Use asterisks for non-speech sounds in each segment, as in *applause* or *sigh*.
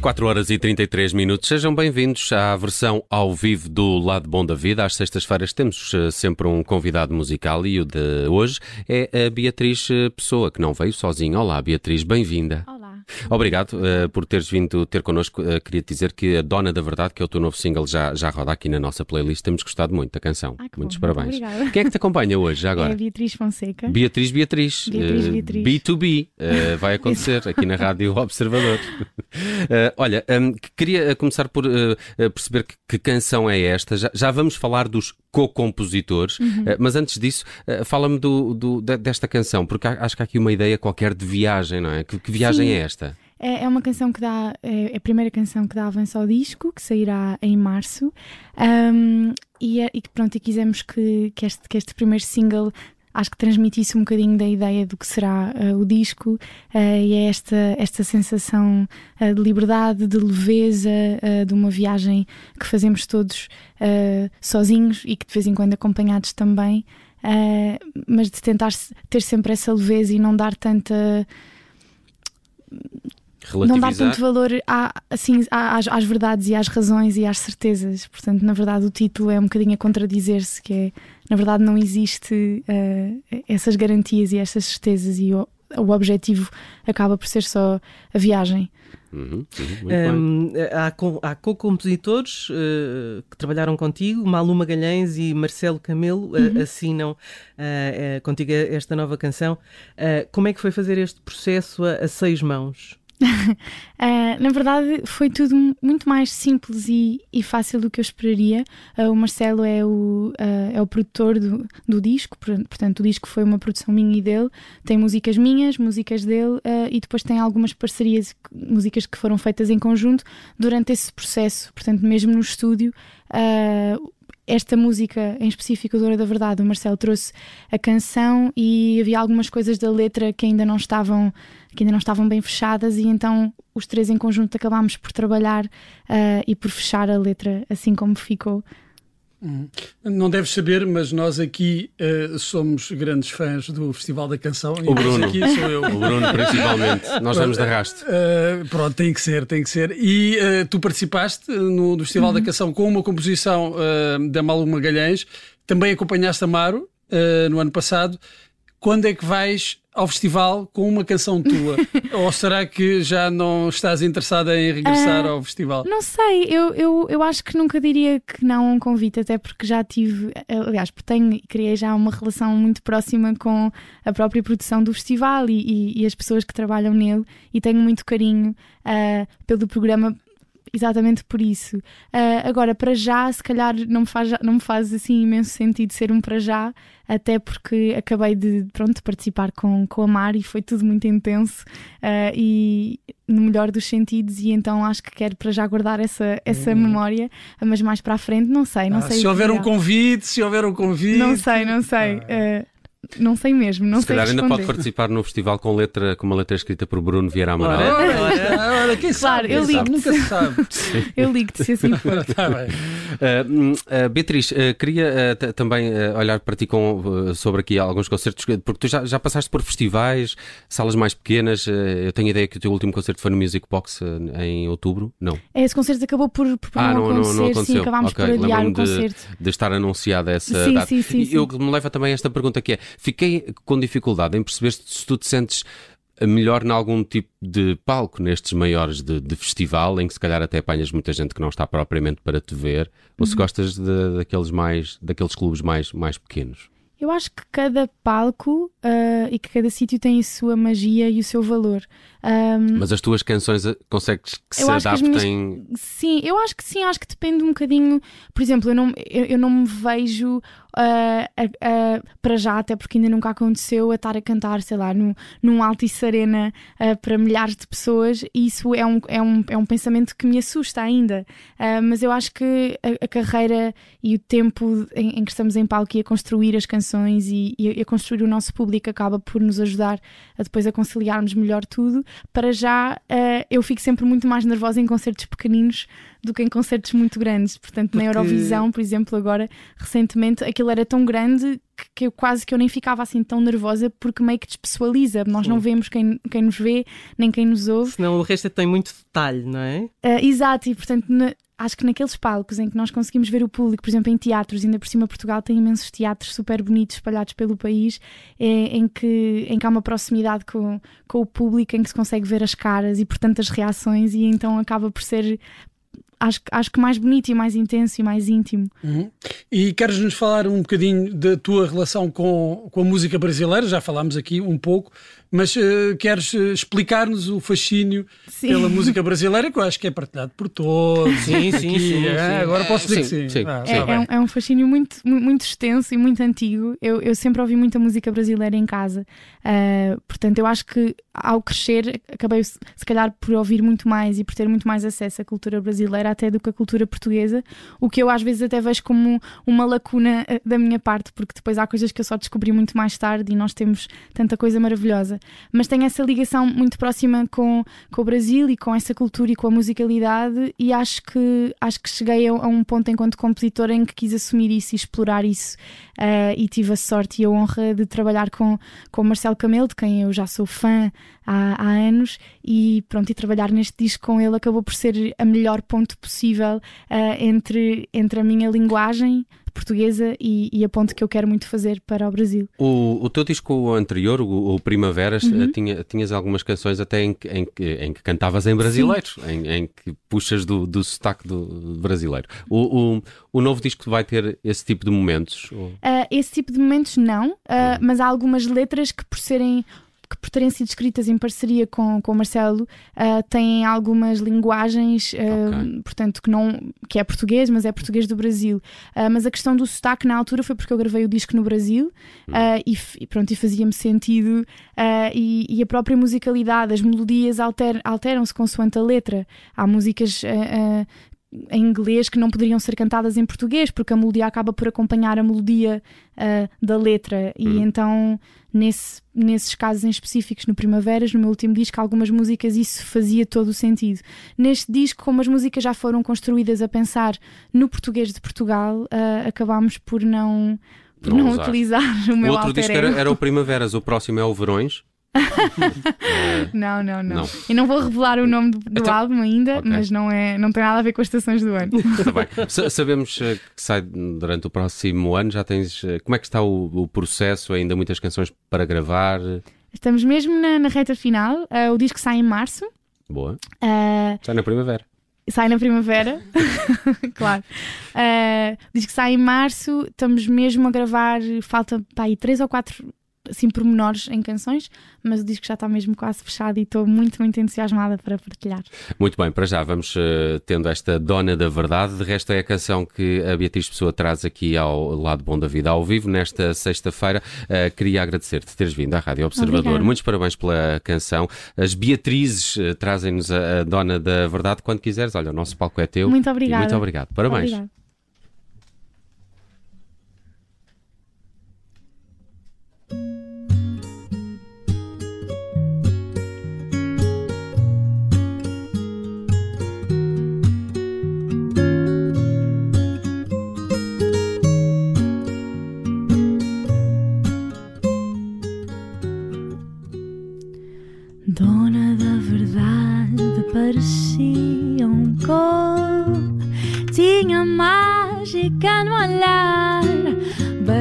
4 horas e 33 minutos. Sejam bem-vindos à versão ao vivo do Lado Bom da Vida. Às sextas-feiras temos uh, sempre um convidado musical e o de hoje é a Beatriz uh, Pessoa, que não veio sozinha. Olá, Beatriz, bem-vinda. Olá. Obrigado uh, por teres vindo ter connosco. queria dizer que a Dona da Verdade, que é o teu novo single, já, já roda aqui na nossa playlist. Temos gostado muito da canção. Ah, Muitos bom, parabéns. Obrigada. Quem é que te acompanha hoje, já agora? É Beatriz Fonseca. Beatriz Beatriz. Beatriz, uh, Beatriz. B2B. Uh, vai acontecer aqui na Rádio Observador. Uh, *laughs* olha, um, queria começar por perceber que, que, canção é esta. Já, já vamos falar dos co-compositores, Uhum. mas antes disso, fala-me do, do, desta canção, porque acho que há aqui uma ideia qualquer de viagem, não é? Que, que viagem Sim. é esta? É, é uma canção que dá, é a primeira canção que dá avanço ao disco, que sairá em março. Um, e, e pronto, e quisemos que, que, este, que este primeiro single acho que transmitisse um bocadinho da ideia do que será uh, o disco uh, e é esta, esta sensação uh, de liberdade, de leveza, de uma viagem que fazemos todos sozinhos e que de vez em quando acompanhados também, mas de tentar ter sempre essa leveza e não dar tanta não dar tanto valor a, assim, às, às, verdades e às razões e às certezas. Portanto, na verdade, o título é um bocadinho a contradizer-se, que é, na verdade, não existe uh, essas garantias e essas certezas e o, o objetivo acaba por ser só a viagem. Uhum, uhum, um, há, há co-compositores uh, que trabalharam contigo, Malu Magalhães e Marcelo Camelo uh, Uhum. assinam uh, contigo esta nova canção. como é que foi fazer este processo a, a seis mãos? Uh, *laughs* na verdade, foi tudo muito mais simples e, e fácil do que eu esperaria. Uh, o Marcelo é o, uh, é o produtor do, do, disco, portanto, o disco foi uma produção minha e dele. Tem músicas minhas, músicas dele e depois tem algumas parcerias, músicas que foram feitas em conjunto durante esse processo, portanto, mesmo no estúdio esta música em específico, Dora da Verdade, o Marcelo trouxe a canção e havia algumas coisas da letra que ainda não estavam, que ainda não estavam bem fechadas e então os três em conjunto acabámos por trabalhar uh, e por fechar a letra assim como ficou. Hum. Não deves saber, mas nós aqui uh, somos grandes fãs do Festival da Canção. O Bruno. Aqui sou eu. O Bruno, principalmente. Nós vamos de arrasto. Uh, pronto, tem que ser, tem que ser. E uh, tu participaste no, no Festival Uhum. da Canção com uma composição da Malu Magalhães. Também acompanhaste Amaro no ano passado. Quando é que vais ao festival com uma canção tua? *laughs* Ou será que já não estás interessada em regressar ao festival? Não sei, eu, eu, eu acho que nunca diria que não a um convite, até porque já tive, aliás, porque tenho e criei já uma relação muito próxima com a própria produção do festival e, e, e as pessoas que trabalham nele e tenho muito carinho uh, pelo programa exatamente por isso. Uh, agora, para já, se calhar não me, faz, não me faz assim imenso sentido ser um para já, até porque acabei de, pronto, participar com, com a Mar e foi tudo muito intenso uh, e no melhor dos sentidos, e então acho que quero para já guardar essa, essa Uhum. memória, mas mais para a frente, não sei, não Ah, sei. se houver que um convite, se houver um convite. Não sei, não sei. Uh, não sei mesmo, não Se sei calhar ainda pode participar no festival com, letra, com uma letra escrita por Bruno Vieira Amaral. Ora, Ora, ora. quem Claro, sabe, eu ligo-te. nunca se sabe. *laughs* Eu ligo-te se assim for. *laughs* Está bem. Uh, uh, Beatriz, uh, queria uh, também uh, olhar para ti com, uh, sobre aqui alguns concertos, porque tu já, já passaste por festivais, salas mais pequenas. uh, eu tenho a ideia que o teu último concerto foi no Music Box uh, em outubro. Não. Esse concerto acabou por, por Ah, não, não, não, acontecer, não sim, aconteceu. acabámos Ok, por adiar o lembro-me de- concerto. de estar anunciada essa Sim, data. sim, sim, e sim. eu que me leva também a esta pergunta que é: fiquei com dificuldade em perceber se tu te sentes melhor em algum tipo de palco nestes maiores de, de festival, em que se calhar até apanhas muita gente que não está propriamente para te ver, ou Uhum. se gostas de- daqueles mais daqueles clubes mais, mais pequenos. Eu acho que cada palco ah, e que cada sítio tem a sua magia e o seu valor. Ahm, Mas as tuas canções eh, consegues que se acho que adaptem. Sim, eu acho que sim, acho que depende um bocadinho. Por exemplo, eu não, eu, eu não me vejo a- a- para já, até porque ainda nunca aconteceu, a estar a cantar, sei lá, num, num Altice Arena ah, para milhares de pessoas. E isso é um, é um, é um pensamento que me assusta ainda. Ah, mas eu acho que a, a carreira e o tempo em, em que estamos em palco e a construir as canções e, e a construir o nosso público acaba por nos ajudar a depois a conciliarmos melhor tudo. Para já, eh, eu fico sempre muito mais nervosa em concertos pequeninos do que em concertos muito grandes. Portanto, na Porque- Eurovisão, por exemplo, agora, recentemente, aquilo era tão grande que, eu quase que eu nem ficava assim tão nervosa porque meio que despessoaliza. Nós não vemos quem, quem nos vê, nem quem nos ouve. Senão o resto tem muito detalhe, não é? Uh, exato, e portanto na, acho que naqueles palcos em que nós conseguimos ver o público, por exemplo, em teatros, ainda por cima Portugal tem imensos teatros super bonitos espalhados pelo país, é, em, que, em que há uma proximidade com, com o público, em que se consegue ver as caras e, portanto, as reações, e então acaba por ser. Acho, acho que mais bonito e mais intenso e mais íntimo. Uhum. E queres nos falar um bocadinho da tua relação com, com a música brasileira? Já falámos aqui um pouco, mas uh, queres uh, explicar-nos o fascínio sim. pela música brasileira, que eu acho que é partilhado por todos. Sim, sim, sim, é, sim, Agora posso dizer sim, que sim. Ah, é, é, um, é, um, fascínio muito, muito extenso e muito antigo. Eu, eu sempre ouvi muita música brasileira em casa, uh, portanto, eu acho que ao crescer acabei, se calhar, por ouvir muito mais e por ter muito mais acesso à cultura brasileira até do que a cultura portuguesa, o que eu às vezes até vejo como uma lacuna da minha parte, porque depois há coisas que eu só descobri muito mais tarde e nós temos tanta coisa maravilhosa mas tem essa ligação muito próxima com, com o Brasil e com essa cultura e com a musicalidade e acho que, acho que cheguei a, a um ponto enquanto compositora em que quis assumir isso e explorar isso uh, e tive a sorte e a honra de trabalhar com, com o Marcelo Camelo, de quem eu já sou fã há, há anos e pronto, e trabalhar neste disco com ele acabou por ser a melhor ponto possível uh, entre, entre a minha linguagem portuguesa e, e a ponte que eu quero muito fazer para o Brasil. O, o teu disco anterior, o, o Primaveras, uhum. tinha, tinhas algumas canções até em, em, em que cantavas em brasileiro, em, em, que puxas do, do sotaque do brasileiro. O, o, o, novo disco vai ter esse tipo de momentos? Uh, esse tipo de momentos não, uh, uhum. mas há algumas letras que por serem que por terem sido escritas em parceria com, com o Marcelo, uh, têm algumas linguagens, uh, okay. portanto, que, não, que é português, mas é português do Brasil. Uh, mas a questão do sotaque na altura foi porque eu gravei o disco no Brasil hum. e, e, pronto, e fazia-me sentido. E, e, a própria musicalidade, as melodias alter, alteram-se consoante a letra. Há músicas em inglês que não poderiam ser cantadas em português, porque a melodia acaba por acompanhar a melodia uh, da letra. E hum. então, nesse, nesses casos em específicos, no Primaveras, no meu último disco, algumas músicas isso fazia todo o sentido. Neste disco, como as músicas já foram construídas a pensar no português de Portugal, uh, acabámos por não. Por não, não utilizar *laughs* o meu O outro disco era, era o Primaveras, o próximo é o Verões. *laughs* não, não, não, não, E não vou revelar o nome do, do então, álbum ainda, okay. mas não, é, não tem nada a ver com as estações do ano. *laughs* Tá bem. Sabemos eh, que sai durante o próximo ano. Já tens. Eh, como é que está o, o processo? Ainda muitas canções para gravar? Estamos mesmo na, na reta final. Uh, o disco sai em março. Boa. Uh, sai na primavera. Sai na primavera, *laughs* claro. Uh, diz que sai em março, estamos mesmo a gravar, falta tá aí três ou quatro assim pormenores em canções, mas o disco já está mesmo quase fechado e estou muito, muito entusiasmada para partilhar. Muito bem, para já vamos uh, tendo esta Dona da Verdade. De resto, é a canção que a Beatriz Pessoa traz aqui ao lado bom da vida ao vivo nesta sexta-feira. Uh, queria agradecer-te teres vindo à Rádio Observador. Obrigada. Muitos parabéns pela canção. As Beatrizes uh, trazem-nos a, a, Dona da Verdade. Quando quiseres, olha, o nosso palco é teu. Muito obrigada. muito obrigado. Parabéns. Obrigada.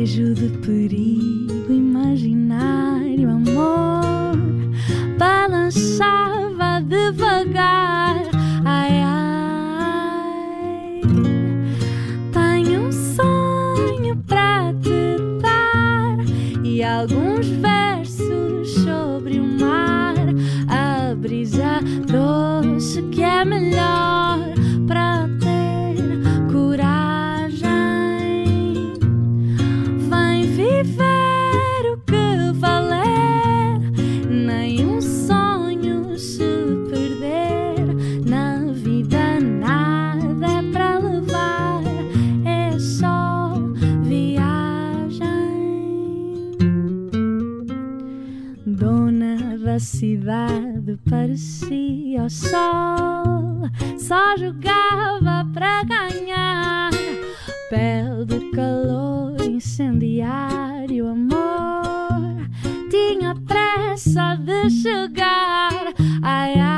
Beijo de perigo, imaginário amor, balançava devagar. Ai, ai, tenho um sonho para te dar e alguns versos sobre o mar brisa doce que é melhor cidade parecia o sol, só jogava para ganhar. Pele de calor incendiário, amor, tinha pressa de chegar. Ai, ai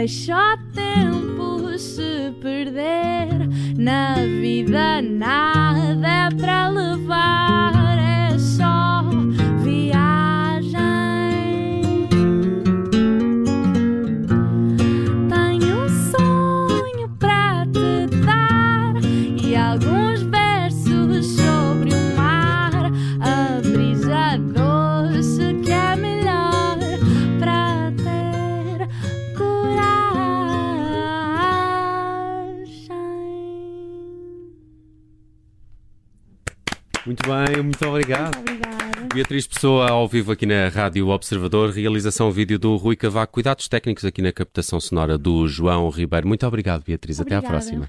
Caixota! Muito bem, muito obrigado. Muito obrigada. Beatriz Pessoa, ao vivo aqui na Rádio Observador, realização vídeo do Rui Cavaco, cuidados técnicos aqui na captação sonora do João Ribeiro. Muito obrigado, Beatriz. Obrigada. Até à próxima.